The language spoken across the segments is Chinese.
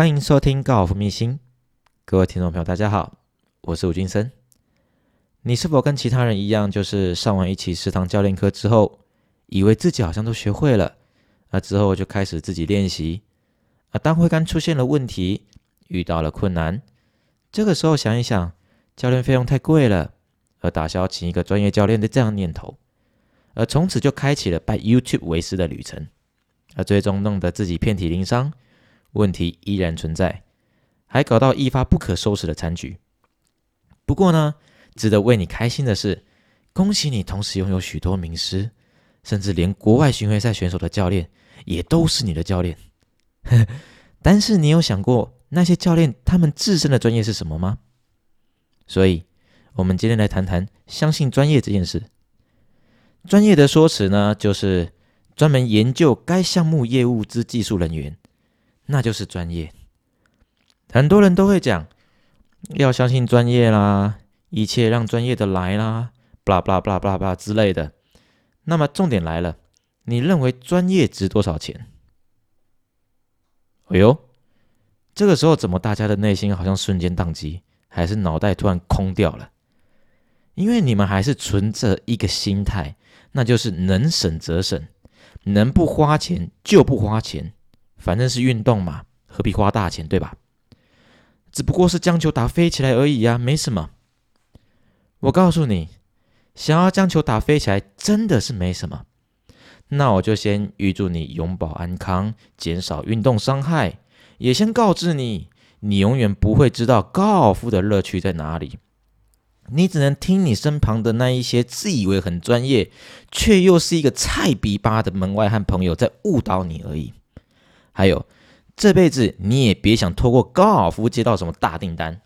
欢迎收听高尔夫秘辛，各位听众朋友，大家好，我是吴金生。你是否跟其他人一样，就是上完一期食堂教练课之后，以为自己好像都学会了，那之后就开始自己练习，啊，当挥杆出现了问题，遇到了困难，这个时候想一想，教练费用太贵了，而打消请一个专业教练的这样念头，而从此就开启了拜 YouTube 为师的旅程，而最终弄得自己遍体鳞伤。问题依然存在，还搞到一发不可收拾的残局。不过呢，值得为你开心的是，恭喜你同时拥有许多名师，甚至连国外巡回赛选手的教练也都是你的教练。但是你有想过那些教练他们自身的专业是什么吗？所以，我们今天来谈谈相信专业这件事。专业的说辞呢，就是专门研究该项目业务之技术人员。那就是专业，很多人都会讲要相信专业啦，一切让专业的来啦，巴拉巴拉巴拉巴拉巴拉之类的。那么重点来了，你认为专业值多少钱？哎呦，这个时候怎么大家的内心好像瞬间宕机，还是脑袋突然空掉了？因为你们还是存着一个心态，那就是能省则省，能不花钱就不花钱。反正是运动嘛，何必花大钱，对吧？只不过是将球打飞起来而已呀，没什么。我告诉你，想要将球打飞起来，真的是没什么。那我就先预祝你永保安康，减少运动伤害，也先告知你，你永远不会知道高尔夫的乐趣在哪里。你只能听你身旁的那一些自以为很专业，却又是一个菜逼吧的门外汉朋友在误导你而已。还有，这辈子你也别想透过高尔夫接到什么大订单，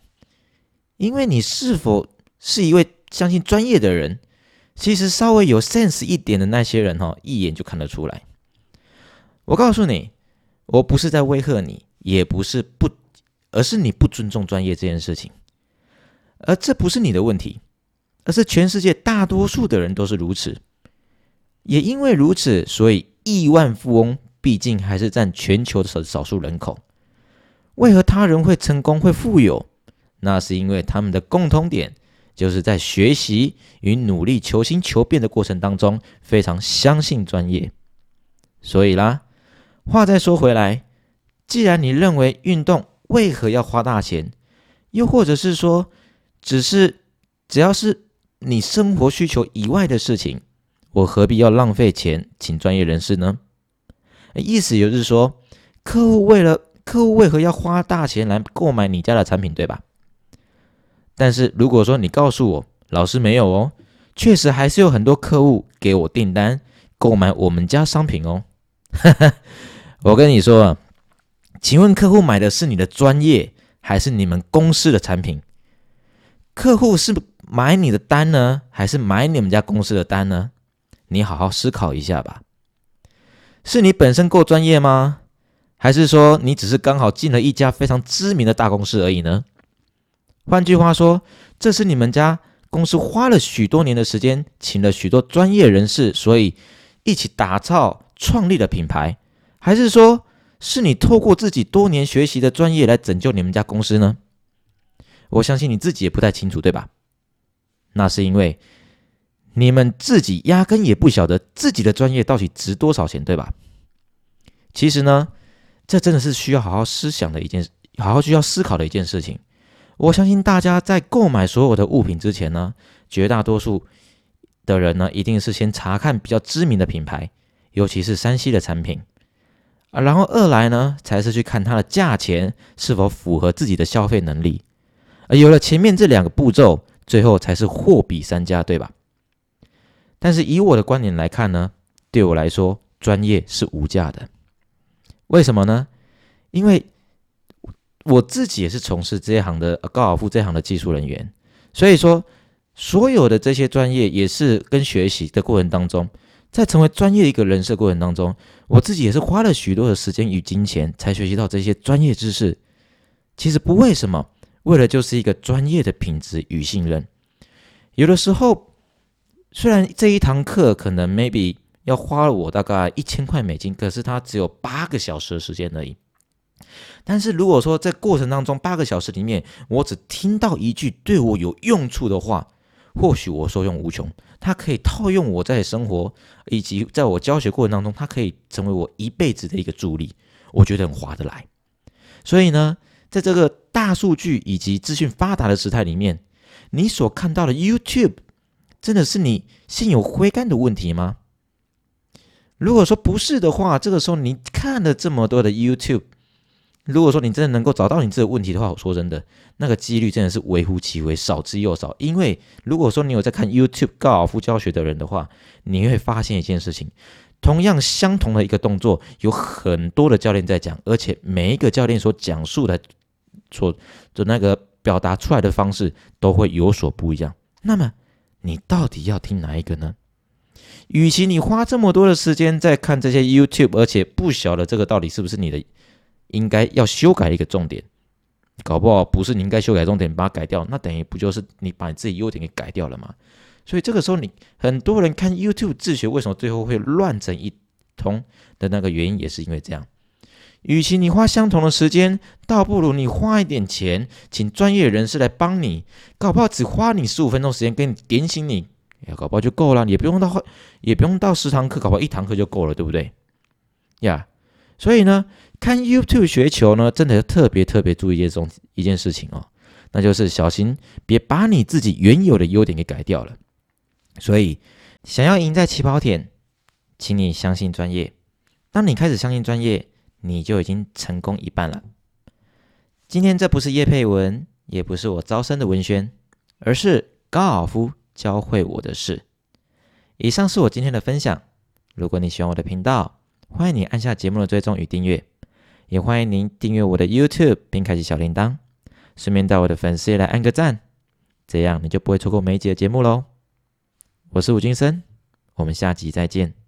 因为你是否是一位相信专业的人，其实稍微有 sense 一点的那些人哈，一眼就看得出来。我告诉你，我不是在威吓你，也不是不，而是你不尊重专业这件事情。而这不是你的问题，而是全世界大多数的人都是如此。也因为如此，所以亿万富翁。毕竟还是占全球的少少数人口。为何他人会成功、会富有？那是因为他们的共通点就是在学习与努力、求新求变的过程当中，非常相信专业。所以啦，话再说回来，既然你认为运动为何要花大钱，又或者是说，只是只要是你生活需求以外的事情，我何必要浪费钱请专业人士呢？意思就是说，客户为了客户为何要花大钱来购买你家的产品，对吧？但是如果说你告诉我，老师没有哦，确实还是有很多客户给我订单购买我们家商品哦。我跟你说啊，请问客户买的是你的专业，还是你们公司的产品？客户是买你的单呢，还是买你们家公司的单呢？你好好思考一下吧。是你本身够专业吗？还是说你只是刚好进了一家非常知名的大公司而已呢？换句话说，这是你们家公司花了许多年的时间，请了许多专业人士，所以一起打造创立的品牌，还是说是你透过自己多年学习的专业来拯救你们家公司呢？我相信你自己也不太清楚，对吧？那是因为。你们自己压根也不晓得自己的专业到底值多少钱，对吧？其实呢，这真的是需要好好思想的一件，好好需要思考的一件事情。我相信大家在购买所有的物品之前呢，绝大多数的人呢，一定是先查看比较知名的品牌，尤其是山西的产品啊，然后二来呢，才是去看它的价钱是否符合自己的消费能力。而有了前面这两个步骤，最后才是货比三家，对吧？但是以我的观点来看呢，对我来说，专业是无价的。为什么呢？因为我自己也是从事这一行的高尔夫这行的技术人员，所以说所有的这些专业也是跟学习的过程当中，在成为专业一个人设过程当中，我自己也是花了许多的时间与金钱才学习到这些专业知识。其实不为什么，为了就是一个专业的品质与信任。有的时候。虽然这一堂课可能 maybe 要花了我大概一千块美金，可是它只有八个小时的时间而已。但是如果说在过程当中八个小时里面，我只听到一句对我有用处的话，或许我受用无穷。它可以套用我在生活以及在我教学过程当中，它可以成为我一辈子的一个助力，我觉得很划得来。所以呢，在这个大数据以及资讯发达的时代里面，你所看到的 YouTube 真的是你心有灰肝的问题吗？如果说不是的话，这个时候你看了这么多的 YouTube。如果说你真的能够找到你这个问题的话，我说真的，那个几率真的是微乎其微，少之又少。因为如果说你有在看 YouTube 高尔夫教学的人的话，你会发现一件事情：同样相同的一个动作，有很多的教练在讲，而且每一个教练所讲述的、所的那个表达出来的方式都会有所不一样。那么你到底要听哪一个呢？与其你花这么多的时间在看这些 YouTube，而且不晓得这个到底是不是你的。应该要修改一个重点，搞不好不是你应该修改重点，把它改掉，那等于不就是你把你自己优点给改掉了吗？所以这个时候，你很多人看 YouTube 自学，为什么最后会乱成一通的那个原因，也是因为这样。与其你花相同的时间，倒不如你花一点钱，请专业人士来帮你，搞不好只花你十五分钟时间，给你点醒你，搞不好就够了，也不用到也不用到十堂课，搞不好一堂课就够了，对不对？呀，所以呢？看 YouTube 学球呢，真的要特别特别注意一种一件事情哦，那就是小心别把你自己原有的优点给改掉了。所以，想要赢在起跑点，请你相信专业。当你开始相信专业，你就已经成功一半了。今天这不是叶佩文，也不是我招生的文宣，而是高尔夫教会我的事。以上是我今天的分享。如果你喜欢我的频道，欢迎你按下节目的追踪与订阅。也欢迎您订阅我的 YouTube，并开启小铃铛，顺便到我的粉丝页来按个赞，这样你就不会错过每一集的节目喽。我是吴金生，我们下集再见。